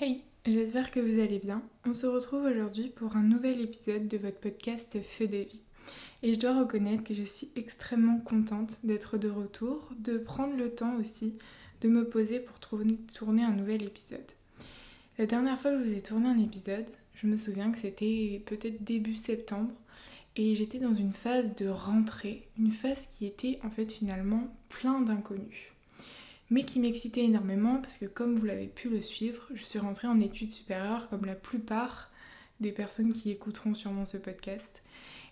Hey, j'espère que vous allez bien. On se retrouve aujourd'hui pour un nouvel épisode de votre podcast Feu de vie. Et je dois reconnaître que je suis extrêmement contente d'être de retour, de prendre le temps aussi de me poser pour tourner un nouvel épisode. La dernière fois que je vous ai tourné un épisode, je me souviens que c'était peut-être début septembre et j'étais dans une phase de rentrée, une phase qui était en fait finalement plein d'inconnus mais qui m'excitait énormément parce que comme vous l'avez pu le suivre, je suis rentrée en études supérieures comme la plupart des personnes qui écouteront sûrement ce podcast.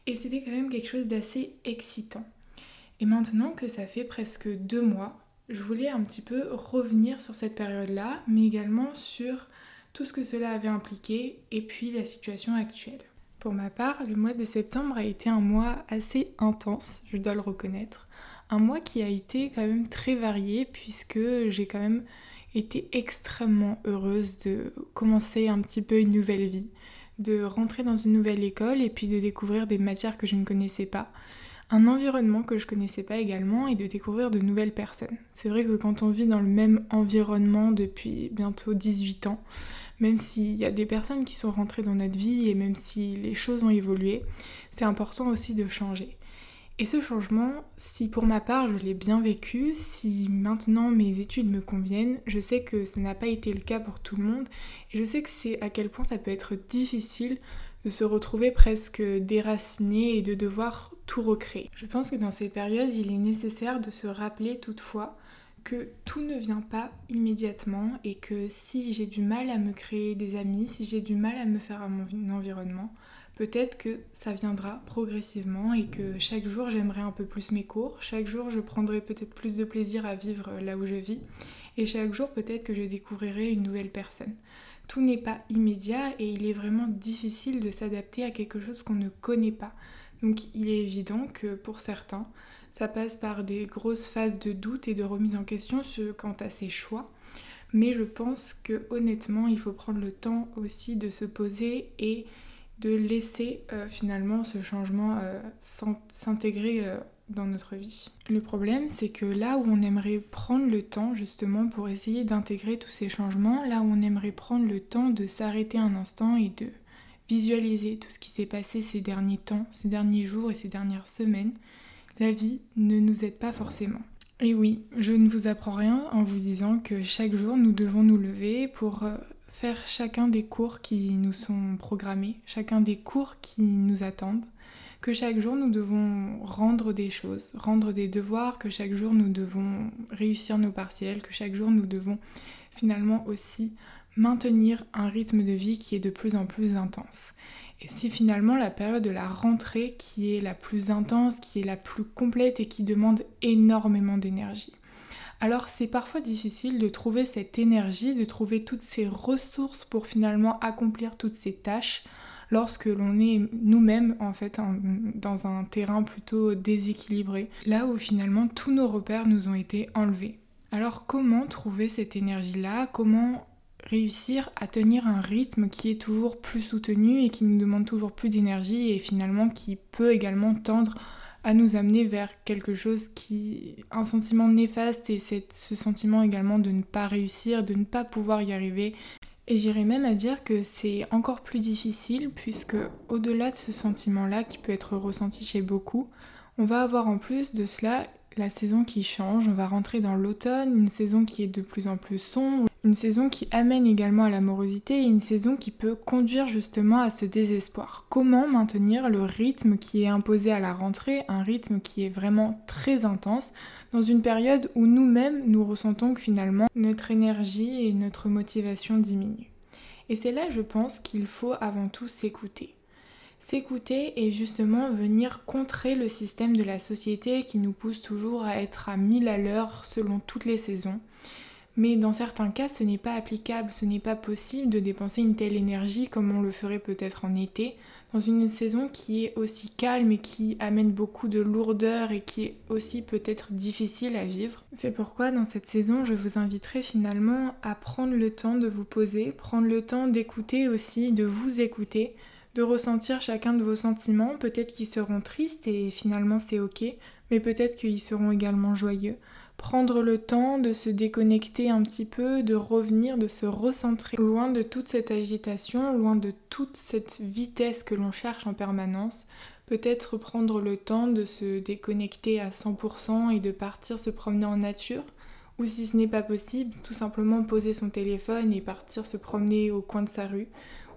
Et c'était quand même quelque chose d'assez excitant. Et maintenant que ça fait presque deux mois, je voulais un petit peu revenir sur cette période-là, mais également sur tout ce que cela avait impliqué et puis la situation actuelle. Pour ma part, le mois de septembre a été un mois assez intense, je dois le reconnaître. Un mois qui a été quand même très varié puisque j'ai quand même été extrêmement heureuse de commencer un petit peu une nouvelle vie, de rentrer dans une nouvelle école et puis de découvrir des matières que je ne connaissais pas, un environnement que je connaissais pas également et de découvrir de nouvelles personnes. C'est vrai que quand on vit dans le même environnement depuis bientôt 18 ans, même s'il y a des personnes qui sont rentrées dans notre vie et même si les choses ont évolué, c'est important aussi de changer. Et ce changement, si pour ma part je l'ai bien vécu, si maintenant mes études me conviennent, je sais que ça n'a pas été le cas pour tout le monde et je sais que c'est à quel point ça peut être difficile de se retrouver presque déraciné et de devoir tout recréer. Je pense que dans ces périodes, il est nécessaire de se rappeler toutefois que tout ne vient pas immédiatement et que si j'ai du mal à me créer des amis, si j'ai du mal à me faire mon environnement, peut-être que ça viendra progressivement et que chaque jour j'aimerai un peu plus mes cours, chaque jour je prendrai peut-être plus de plaisir à vivre là où je vis et chaque jour peut-être que je découvrirai une nouvelle personne. Tout n'est pas immédiat et il est vraiment difficile de s'adapter à quelque chose qu'on ne connaît pas. Donc il est évident que pour certains, ça passe par des grosses phases de doute et de remise en question quant à ses choix. Mais je pense que honnêtement, il faut prendre le temps aussi de se poser et de laisser euh, finalement ce changement euh, s'intégrer euh, dans notre vie. Le problème, c'est que là où on aimerait prendre le temps justement pour essayer d'intégrer tous ces changements, là où on aimerait prendre le temps de s'arrêter un instant et de visualiser tout ce qui s'est passé ces derniers temps, ces derniers jours et ces dernières semaines, la vie ne nous aide pas forcément. Et oui, je ne vous apprends rien en vous disant que chaque jour nous devons nous lever pour faire chacun des cours qui nous sont programmés, chacun des cours qui nous attendent, que chaque jour nous devons rendre des choses, rendre des devoirs, que chaque jour nous devons réussir nos partiels, que chaque jour nous devons finalement aussi maintenir un rythme de vie qui est de plus en plus intense. Et c'est finalement la période de la rentrée qui est la plus intense, qui est la plus complète et qui demande énormément d'énergie. Alors c'est parfois difficile de trouver cette énergie, de trouver toutes ces ressources pour finalement accomplir toutes ces tâches lorsque l'on est nous-mêmes en fait dans un terrain plutôt déséquilibré, là où finalement tous nos repères nous ont été enlevés. Alors comment trouver cette énergie-là? Comment réussir à tenir un rythme qui est toujours plus soutenu et qui nous demande toujours plus d'énergie et finalement qui peut également tendre à nous amener vers quelque chose qui un sentiment néfaste et ce sentiment également de ne pas réussir, de ne pas pouvoir y arriver. Et j'irais même à dire que c'est encore plus difficile puisque au-delà de ce sentiment-là qui peut être ressenti chez beaucoup, on va avoir en plus de cela la saison qui change, on va rentrer dans l'automne, une saison qui est de plus en plus sombre, une saison qui amène également à l'amorosité et une saison qui peut conduire justement à ce désespoir. Comment maintenir le rythme qui est imposé à la rentrée, un rythme qui est vraiment très intense, dans une période où nous-mêmes nous ressentons que finalement notre énergie et notre motivation diminuent. Et c'est là, je pense, qu'il faut avant tout s'écouter s'écouter et justement venir contrer le système de la société qui nous pousse toujours à être à mille à l'heure selon toutes les saisons. Mais dans certains cas, ce n'est pas applicable, ce n'est pas possible de dépenser une telle énergie comme on le ferait peut-être en été, dans une saison qui est aussi calme et qui amène beaucoup de lourdeur et qui est aussi peut-être difficile à vivre. C'est pourquoi dans cette saison, je vous inviterai finalement à prendre le temps de vous poser, prendre le temps d'écouter aussi, de vous écouter, de ressentir chacun de vos sentiments. Peut-être qu'ils seront tristes et finalement c'est ok, mais peut-être qu'ils seront également joyeux. prendre le temps de se déconnecter un petit peu, de revenir, de se recentrer, loin de toute cette agitation, loin de toute cette vitesse que l'on cherche en permanence. Peut-être prendre le temps de se déconnecter à 100% et de partir se promener en nature. Ou si ce n'est pas possible, tout simplement poser son téléphone et partir se promener au coin de sa rue.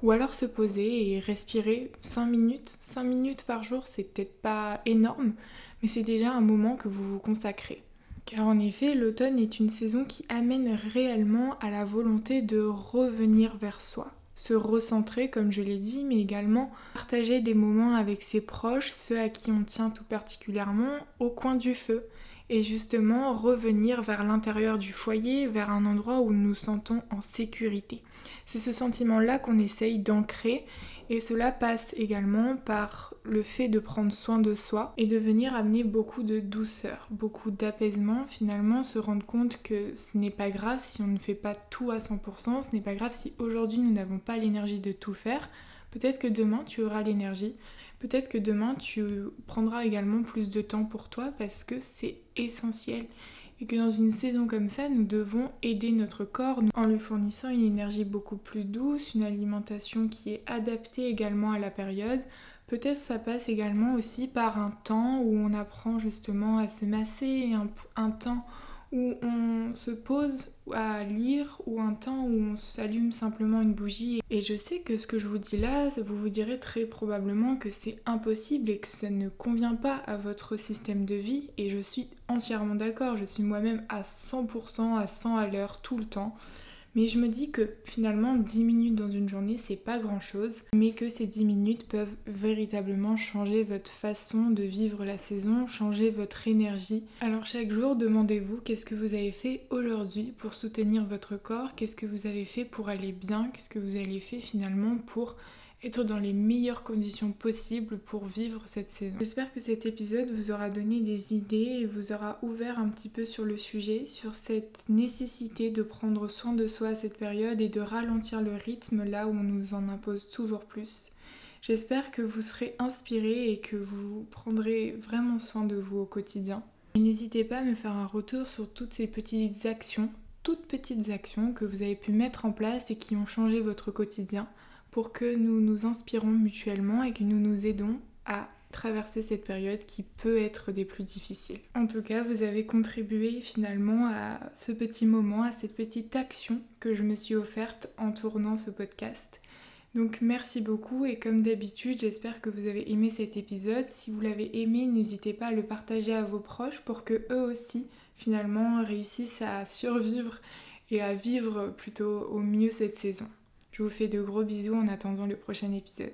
Ou alors se poser et respirer 5 minutes. 5 minutes par jour, c'est peut-être pas énorme, mais c'est déjà un moment que vous vous consacrez. Car en effet, l'automne est une saison qui amène réellement à la volonté de revenir vers soi, se recentrer comme je l'ai dit, mais également partager des moments avec ses proches, ceux à qui on tient tout particulièrement, au coin du feu. Et justement revenir vers l'intérieur du foyer, vers un endroit où nous nous sentons en sécurité. C'est ce sentiment-là qu'on essaye d'ancrer et cela passe également par le fait de prendre soin de soi et de venir amener beaucoup de douceur, beaucoup d'apaisement, finalement se rendre compte que ce n'est pas grave si on ne fait pas tout à 100%, ce n'est pas grave si aujourd'hui nous n'avons pas l'énergie de tout faire. Peut-être que demain tu auras l'énergie, peut-être que demain tu prendras également plus de temps pour toi parce que c'est essentiel et que dans une saison comme ça, nous devons aider notre corps en lui fournissant une énergie beaucoup plus douce, une alimentation qui est adaptée également à la période. Peut-être ça passe également aussi par un temps où on apprend justement à se masser, un, un temps où on se pose à lire ou un temps où on s'allume simplement une bougie. Et je sais que ce que je vous dis là, vous vous direz très probablement que c'est impossible et que ça ne convient pas à votre système de vie. Et je suis entièrement d'accord, je suis moi-même à 100%, à 100 à l'heure, tout le temps. Mais je me dis que finalement 10 minutes dans une journée c'est pas grand chose, mais que ces 10 minutes peuvent véritablement changer votre façon de vivre la saison, changer votre énergie. Alors chaque jour demandez-vous qu'est-ce que vous avez fait aujourd'hui pour soutenir votre corps, qu'est-ce que vous avez fait pour aller bien, qu'est-ce que vous avez fait finalement pour être dans les meilleures conditions possibles pour vivre cette saison. J'espère que cet épisode vous aura donné des idées et vous aura ouvert un petit peu sur le sujet, sur cette nécessité de prendre soin de soi à cette période et de ralentir le rythme là où on nous en impose toujours plus. J'espère que vous serez inspiré et que vous prendrez vraiment soin de vous au quotidien. Et n'hésitez pas à me faire un retour sur toutes ces petites actions, toutes petites actions que vous avez pu mettre en place et qui ont changé votre quotidien pour que nous nous inspirons mutuellement et que nous nous aidons à traverser cette période qui peut être des plus difficiles. En tout cas, vous avez contribué finalement à ce petit moment, à cette petite action que je me suis offerte en tournant ce podcast. Donc merci beaucoup et comme d'habitude, j'espère que vous avez aimé cet épisode. Si vous l'avez aimé, n'hésitez pas à le partager à vos proches pour que eux aussi finalement réussissent à survivre et à vivre plutôt au mieux cette saison. Je vous fais de gros bisous en attendant le prochain épisode.